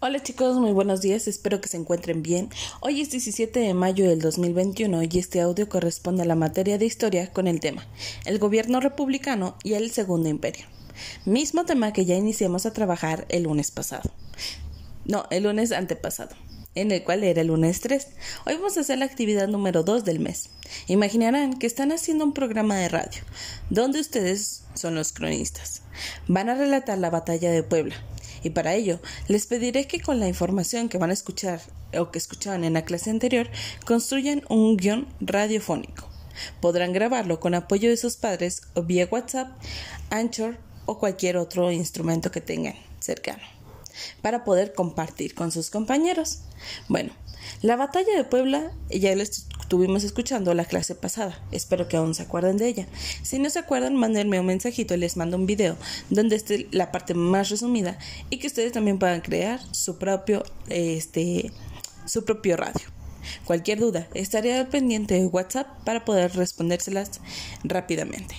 Hola chicos, muy buenos días, espero que se encuentren bien. Hoy es 17 de mayo del 2021 y este audio corresponde a la materia de historia con el tema El gobierno republicano y el Segundo Imperio. Mismo tema que ya iniciamos a trabajar el lunes pasado. No, el lunes antepasado en el cual era el lunes 3. Hoy vamos a hacer la actividad número 2 del mes. Imaginarán que están haciendo un programa de radio, donde ustedes son los cronistas. Van a relatar la batalla de Puebla, y para ello les pediré que con la información que van a escuchar o que escuchaban en la clase anterior construyan un guion radiofónico. Podrán grabarlo con apoyo de sus padres o vía WhatsApp, Anchor o cualquier otro instrumento que tengan cercano para poder compartir con sus compañeros. Bueno, la batalla de Puebla ya la estuvimos escuchando la clase pasada. Espero que aún se acuerden de ella. Si no se acuerdan, mándenme un mensajito y les mando un video donde esté la parte más resumida y que ustedes también puedan crear su propio, este, su propio radio. Cualquier duda, estaré al pendiente de WhatsApp para poder respondérselas rápidamente.